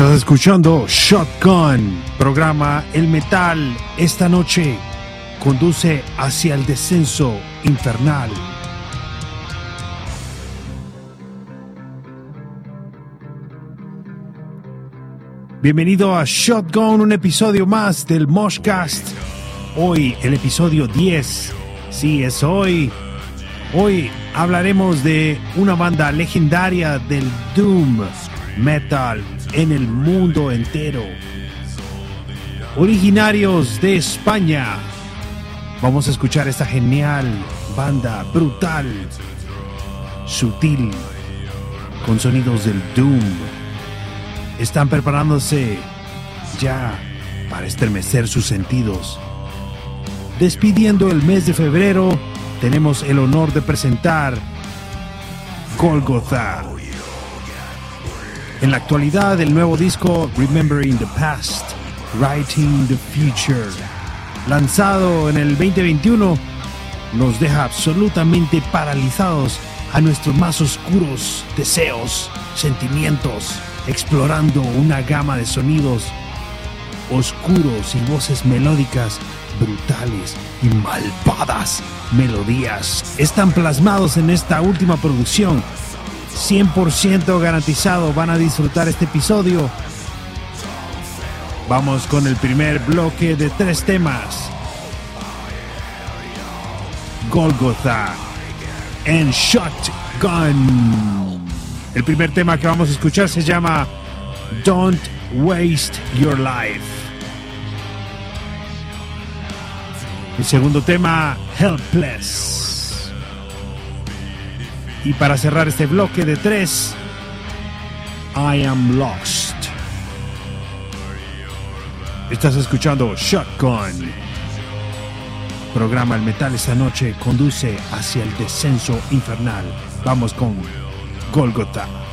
Estás escuchando Shotgun, programa El Metal esta noche conduce hacia el descenso infernal. Bienvenido a Shotgun, un episodio más del Moshcast. Hoy el episodio 10. Sí, es hoy. Hoy hablaremos de una banda legendaria del Doom Metal en el mundo entero. Originarios de España. Vamos a escuchar esta genial banda brutal, sutil, con sonidos del Doom. Están preparándose ya para estremecer sus sentidos. Despidiendo el mes de febrero, tenemos el honor de presentar Golgotha. En la actualidad, el nuevo disco Remembering the Past, Writing the Future, lanzado en el 2021, nos deja absolutamente paralizados a nuestros más oscuros deseos, sentimientos, explorando una gama de sonidos oscuros y voces melódicas brutales y malvadas melodías. Están plasmados en esta última producción 100% garantizado van a disfrutar este episodio. Vamos con el primer bloque de tres temas. Golgotha and Shotgun. El primer tema que vamos a escuchar se llama Don't Waste Your Life. El segundo tema, Helpless. Y para cerrar este bloque de tres, I Am Lost. Estás escuchando Shotgun. Programa El Metal esta noche conduce hacia el descenso infernal. Vamos con Golgotha.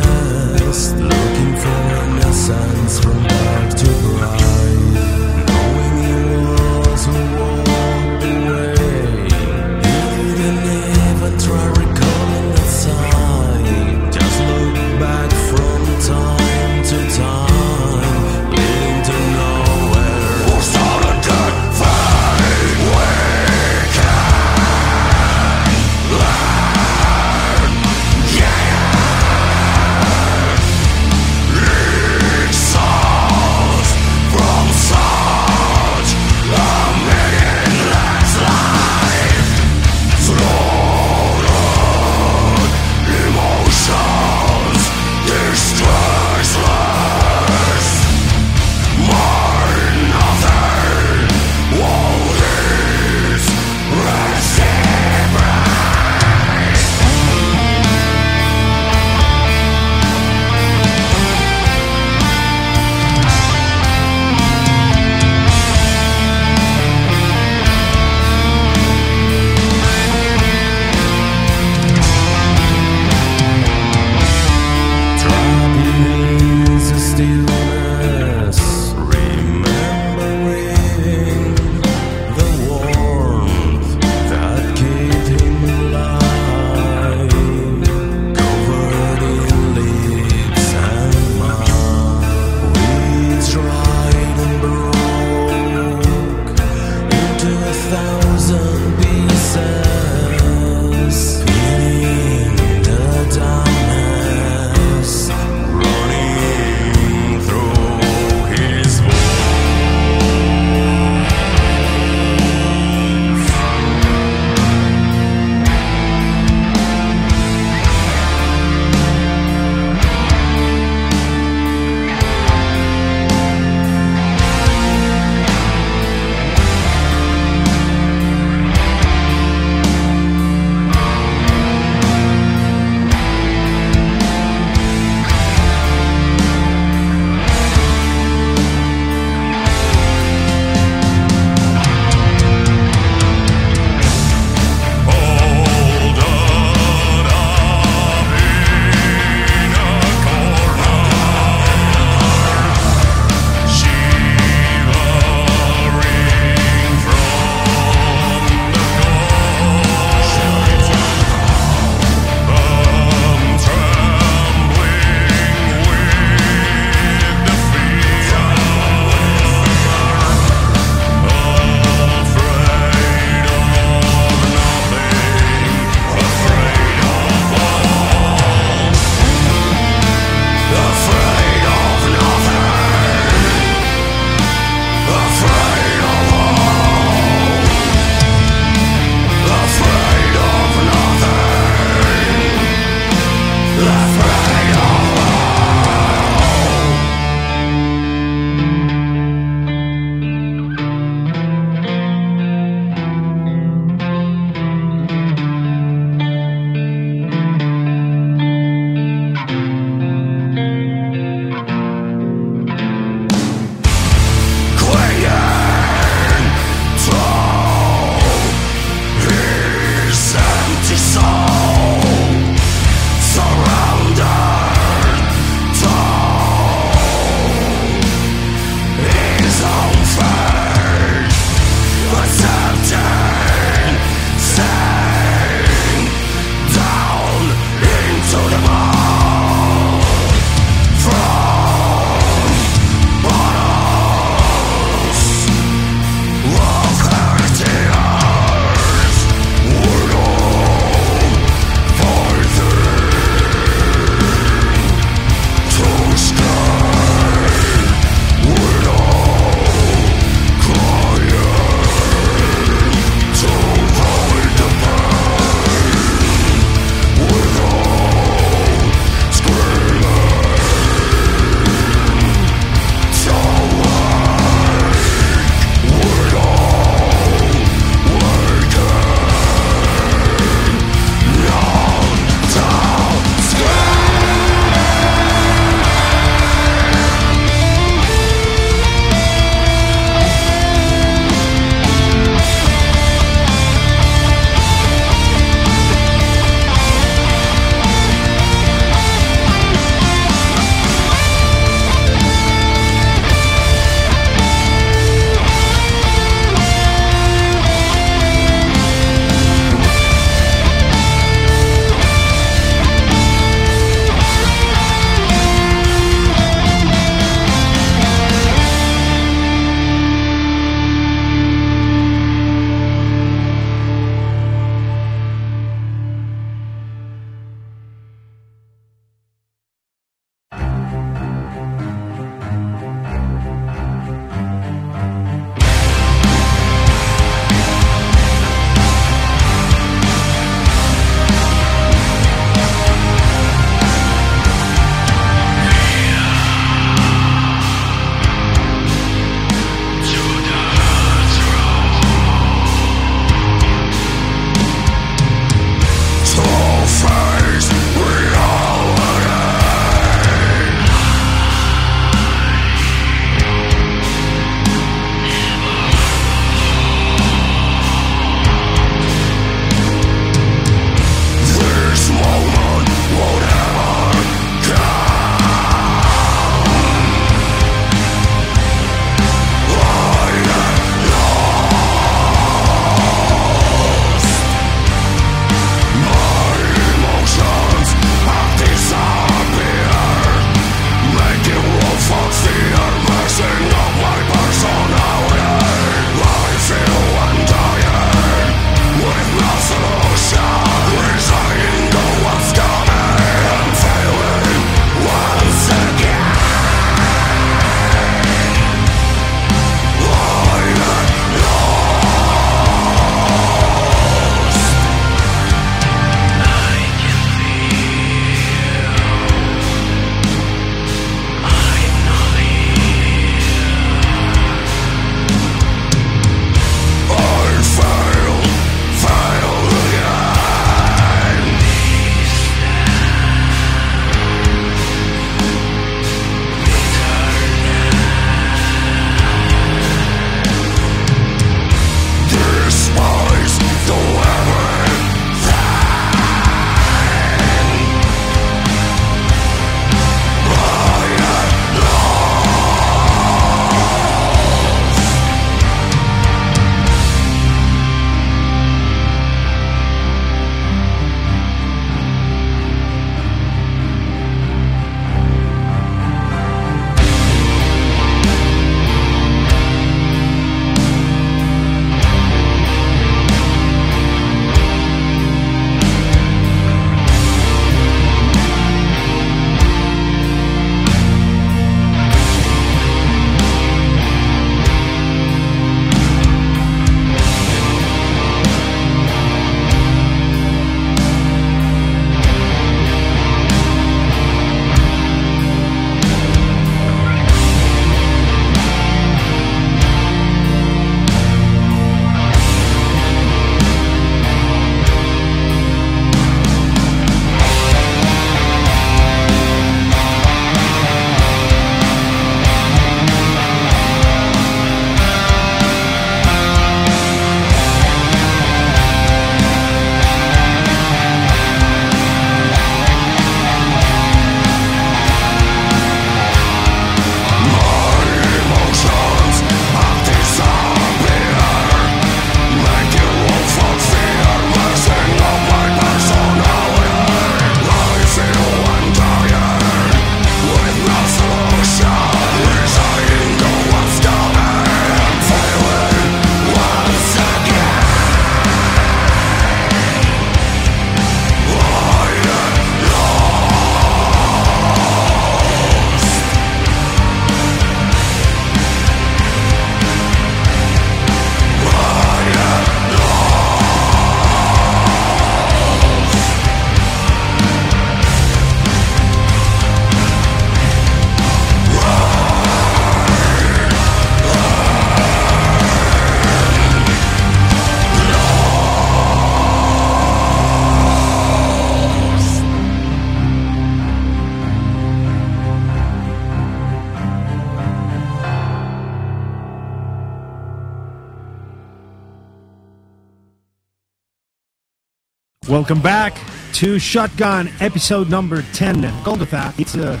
Welcome back to Shotgun, episode number 10. Golgotha, it's uh,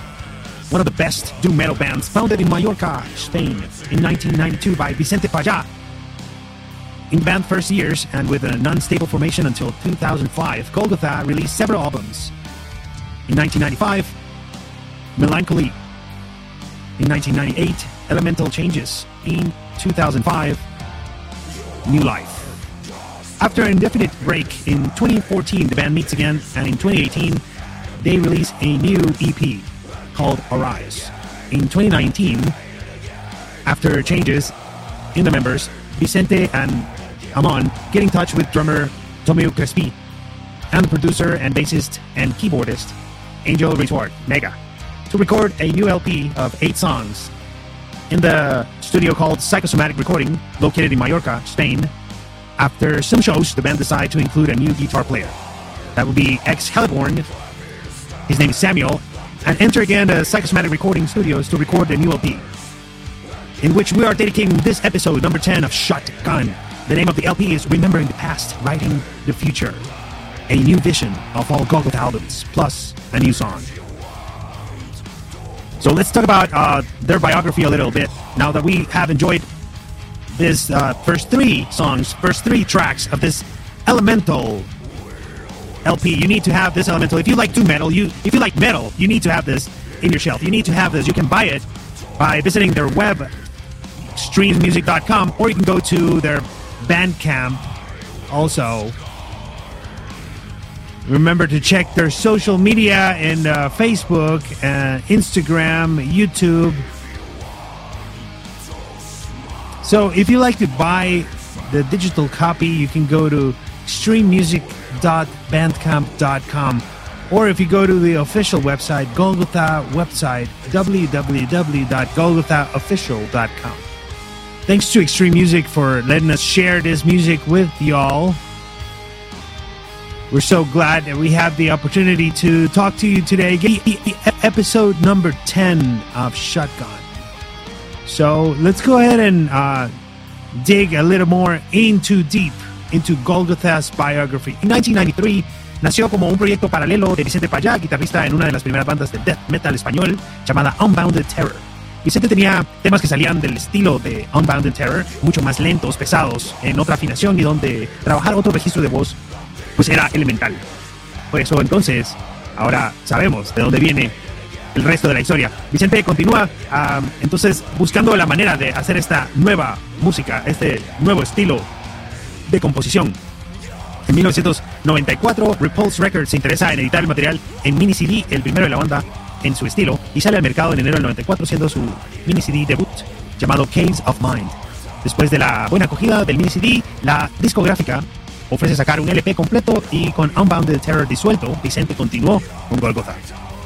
one of the best doom metal bands founded in Mallorca, Spain, in 1992 by Vicente Paya. In the band's first years, and with an unstable formation until 2005, Golgotha released several albums. In 1995, Melancholy. In 1998, Elemental Changes. In 2005, New Life. After an indefinite break in 2014, the band meets again, and in 2018, they release a new EP called Arise. In 2019, after changes in the members, Vicente and Amon get in touch with drummer Tomeu Crespi and the producer and bassist and keyboardist Angel Retort Mega to record a new LP of eight songs in the studio called Psychosomatic Recording, located in Mallorca, Spain. After some shows, the band decided to include a new guitar player. That would be ex Heliborn. His name is Samuel, and enter again the Psychosomatic Recording Studios to record the new LP, in which we are dedicating this episode, number 10 of Shotgun. The name of the LP is Remembering the Past, Writing the Future. A new vision of all Golgotha albums, plus a new song. So let's talk about uh, their biography a little bit. Now that we have enjoyed this uh, first three songs, first three tracks of this Elemental LP, you need to have this Elemental. If you like doom metal, you if you like metal, you need to have this in your shelf. You need to have this. You can buy it by visiting their web, streammusic.com, or you can go to their Bandcamp. Also, Remember to check their social media in uh, Facebook, uh, Instagram, YouTube. So if you like to buy the digital copy, you can go to streammusic.bandcamp.com. Or if you go to the official website, Golgotha website, www.golgothaofficial.com. Thanks to Extreme Music for letting us share this music with y'all. We're so glad that we have the opportunity to talk to you today. Episode number 10 of Shotgun. So let's go ahead and uh, dig a little more into deep into Golgotha's biography. En 1993 nació como un proyecto paralelo de Vicente Payá, guitarrista en una de las primeras bandas de death metal español llamada Unbounded Terror. Vicente tenía temas que salían del estilo de Unbounded Terror, mucho más lentos, pesados, en otra afinación y donde trabajar otro registro de voz pues era elemental. Por eso entonces, ahora sabemos de dónde viene el resto de la historia. Vicente continúa entonces buscando la manera de hacer esta nueva música, este nuevo estilo de composición. En 1994, Repulse Records se interesa en editar el material en mini CD, el primero de la banda en su estilo, y sale al mercado en enero del 94 siendo su mini CD debut llamado Caves of Mind. Después de la buena acogida del mini CD, la discográfica ofrece sacar un LP completo y con Unbounded Terror disuelto, Vicente continuó con Golgotha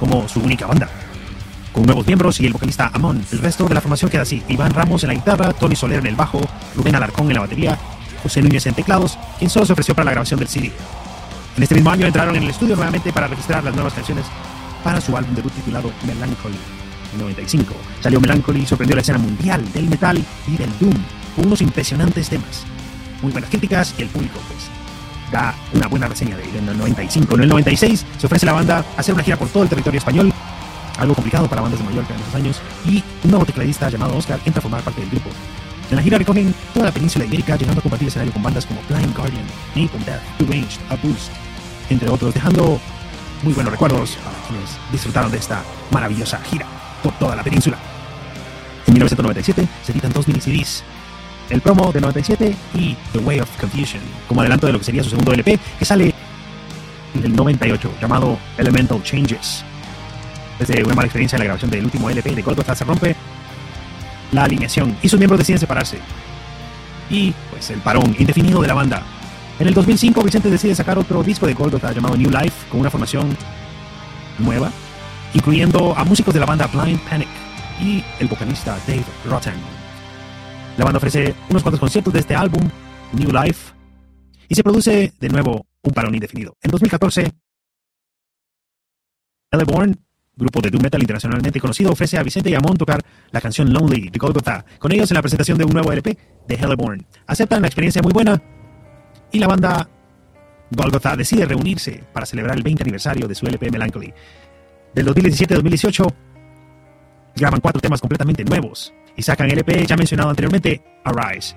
como su única banda. Con nuevos miembros y el vocalista Amon, el resto de la formación queda así. Iván Ramos en la guitarra, Tony Soler en el bajo, Rubén Alarcón en la batería, José Núñez en teclados, quien solo se ofreció para la grabación del CD. En este mismo año entraron en el estudio nuevamente para registrar las nuevas canciones para su álbum debut titulado Melancholy. En 95 salió Melancholy y sorprendió la escena mundial del metal y del doom con unos impresionantes temas. Muy buenas críticas y el público pues da una buena reseña de él en el 95. En el 96 se ofrece la banda hacer una gira por todo el territorio español, algo complicado para bandas de Mallorca en esos años, y un nuevo tecladista llamado Oscar entra a formar parte del grupo. En la gira recorren toda la península ibérica, llegando a compartir escenario con bandas como Blind Guardian, Napalm Death, Deranged, A Boost, entre otros, dejando muy buenos recuerdos para quienes disfrutaron de esta maravillosa gira por toda la península. En 1997 se editan dos mini CDs el promo de 97 y The Way of Confusion, como adelanto de lo que sería su segundo LP, que sale en el 98, llamado Elemental Changes. Desde una mala experiencia en la grabación del último LP de Golgotha se rompe la alineación y sus miembros deciden separarse. Y pues el parón indefinido de la banda. En el 2005 Vicente decide sacar otro disco de Golgotha llamado New Life con una formación nueva, incluyendo a músicos de la banda Blind Panic y el vocalista Dave Rotten. La banda ofrece unos cuantos conciertos de este álbum, New Life, y se produce de nuevo un parón indefinido. En 2014, Eleborn, grupo de doom metal internacionalmente conocido, ofrece a Vicente y Amon tocar la canción Lonely de Golgotha con ellos en la presentación de un nuevo LP de Hellborn. Aceptan la experiencia muy buena y la banda Golgotha decide reunirse para celebrar el 20 aniversario de su LP Melancholy. Del 2017-2018 graban cuatro temas completamente nuevos y sacan el LP ya mencionado anteriormente, Arise.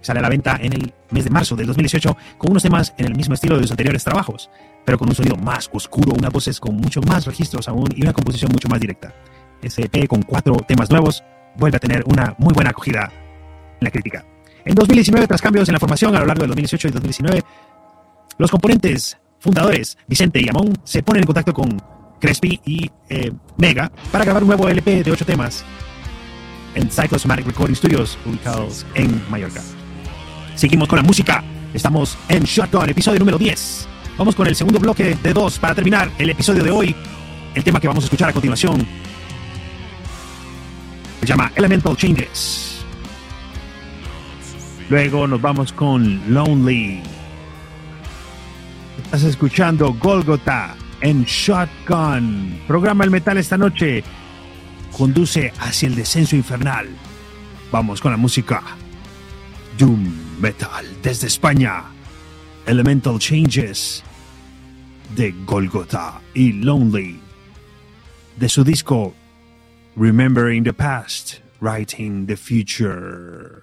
Sale a la venta en el mes de marzo del 2018 con unos temas en el mismo estilo de sus anteriores trabajos, pero con un sonido más oscuro, unas voces con mucho más registros aún y una composición mucho más directa. Ese EP con cuatro temas nuevos vuelve a tener una muy buena acogida en la crítica. En 2019, tras cambios en la formación a lo largo del 2018 y 2019, los componentes fundadores, Vicente y Amón, se ponen en contacto con Crespi y eh, Mega para grabar un nuevo LP de ocho temas en Psychosomatic Recording Studios, ubicados en Mallorca. Seguimos con la música. Estamos en Shotgun, episodio número 10. Vamos con el segundo bloque de dos para terminar el episodio de hoy. El tema que vamos a escuchar a continuación se llama Elemental Changes. Luego nos vamos con Lonely. Estás escuchando Golgotha en Shotgun. Programa el metal esta noche. Conduce hacia el descenso infernal. Vamos con la música. Doom Metal desde España. Elemental Changes de Golgotha y Lonely. De su disco Remembering the Past, Writing the Future.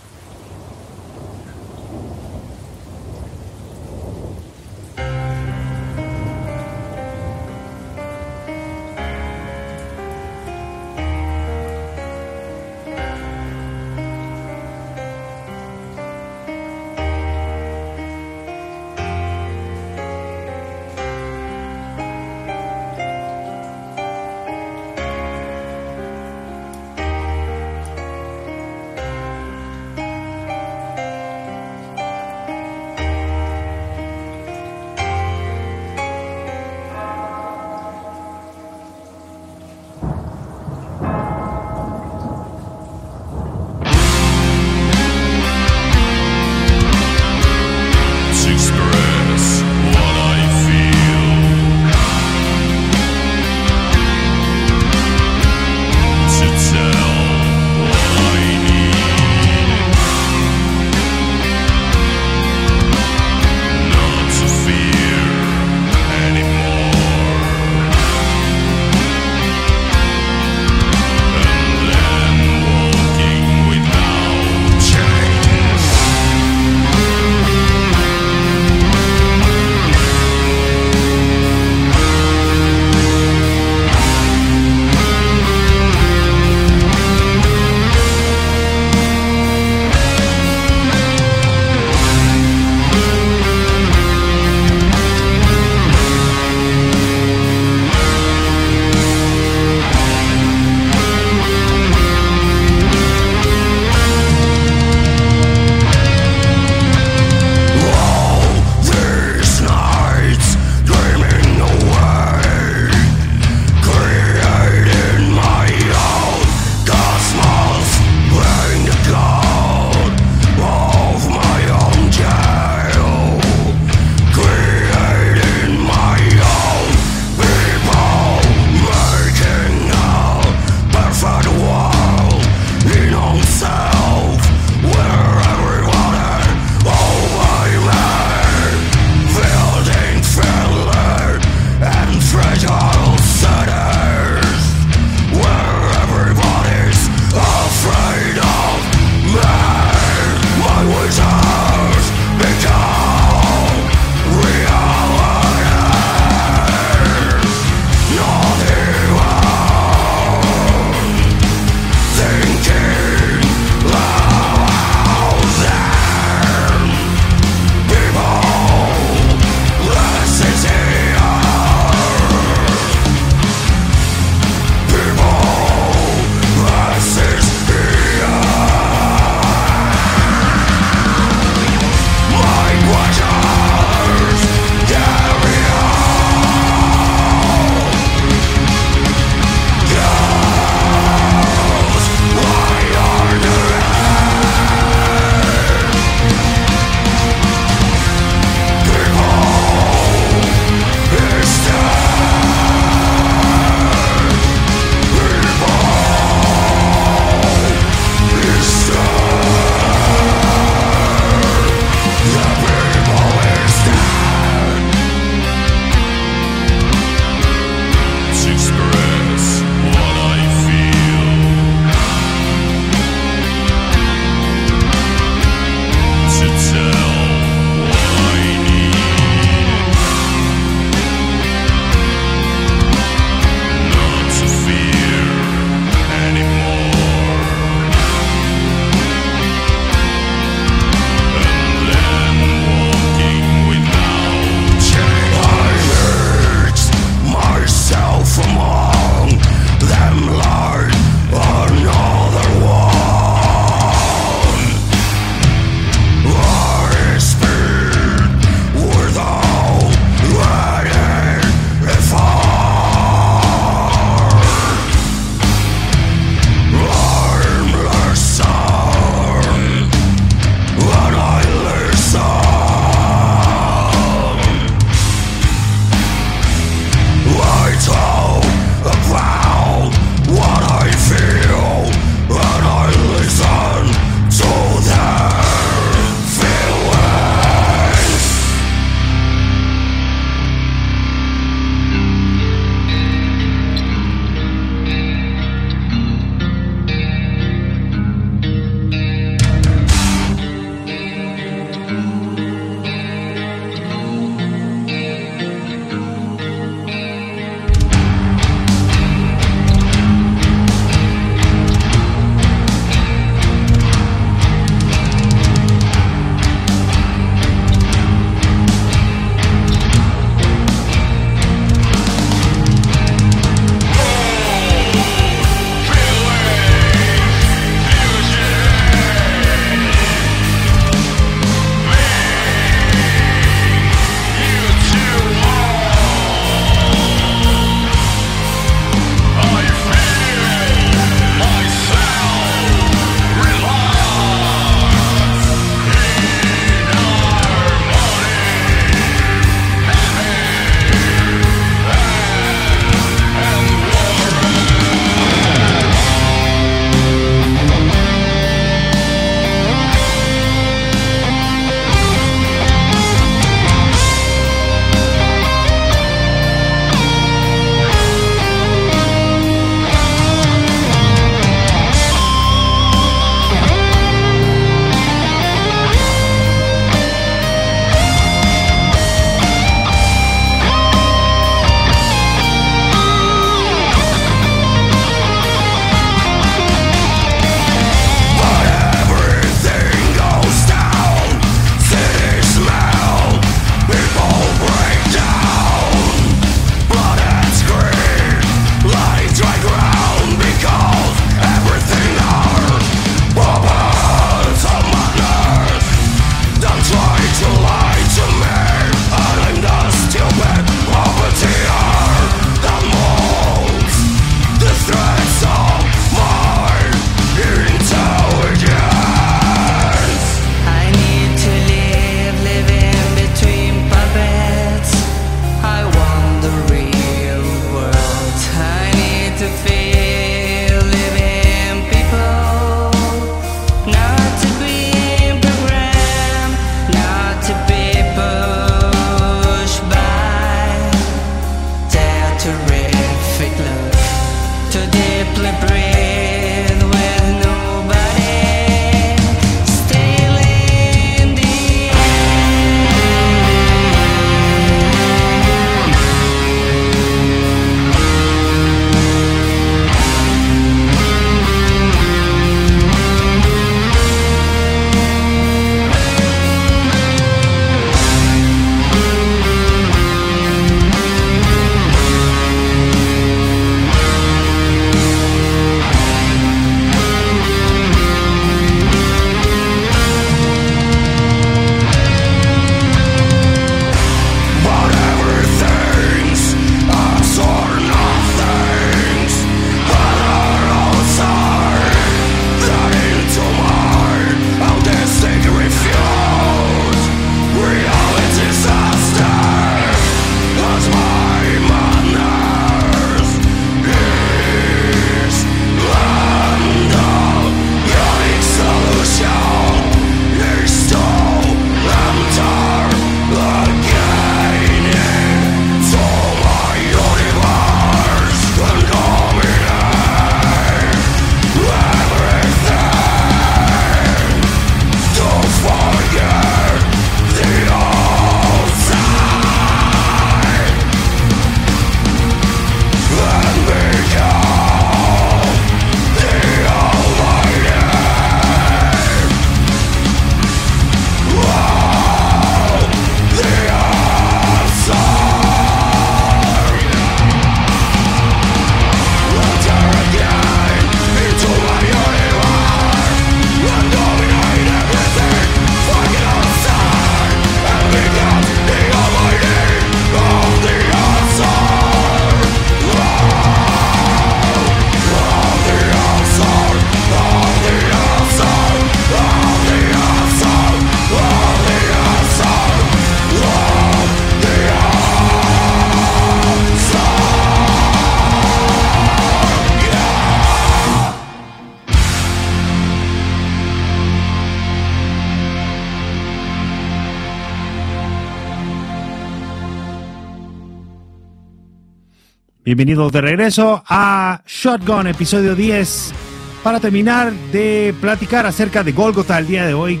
Bienvenidos de regreso a Shotgun, episodio 10, para terminar de platicar acerca de Golgotha el día de hoy.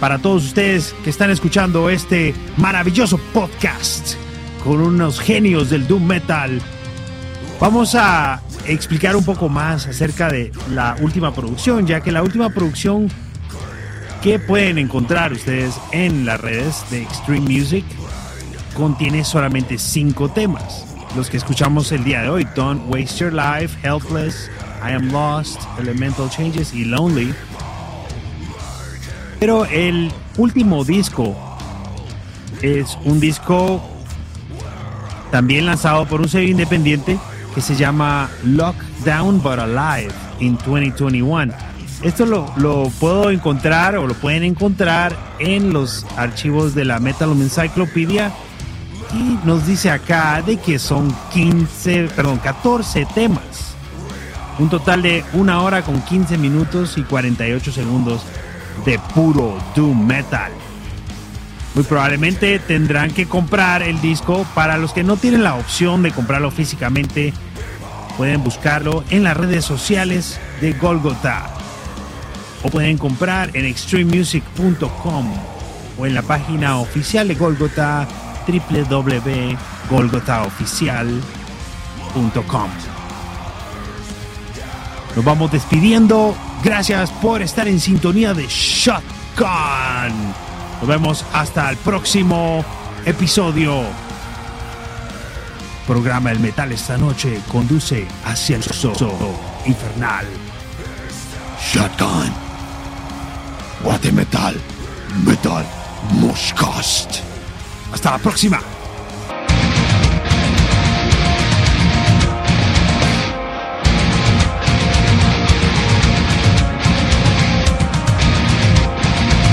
Para todos ustedes que están escuchando este maravilloso podcast con unos genios del Doom Metal, vamos a explicar un poco más acerca de la última producción, ya que la última producción que pueden encontrar ustedes en las redes de Extreme Music contiene solamente cinco temas los que escuchamos el día de hoy, Don't Waste Your Life, Helpless, I Am Lost, Elemental Changes y Lonely. Pero el último disco es un disco también lanzado por un sello independiente que se llama Lockdown But Alive in 2021. Esto lo, lo, puedo encontrar o lo pueden encontrar en los archivos de la Metal Encyclopedia y nos dice acá de que son 15, perdón, 14 temas. Un total de una hora con 15 minutos y 48 segundos de puro doom metal. Muy probablemente tendrán que comprar el disco. Para los que no tienen la opción de comprarlo físicamente, pueden buscarlo en las redes sociales de Golgotha. O pueden comprar en extrememusic.com o en la página oficial de Golgotha www.golgothaoficial.com. Nos vamos despidiendo. Gracias por estar en sintonía de Shotgun. Nos vemos hasta el próximo episodio. Programa El Metal esta noche conduce hacia el sol infernal. Shotgun. Guatemetal. Metal. Moshcast. Hasta la próxima.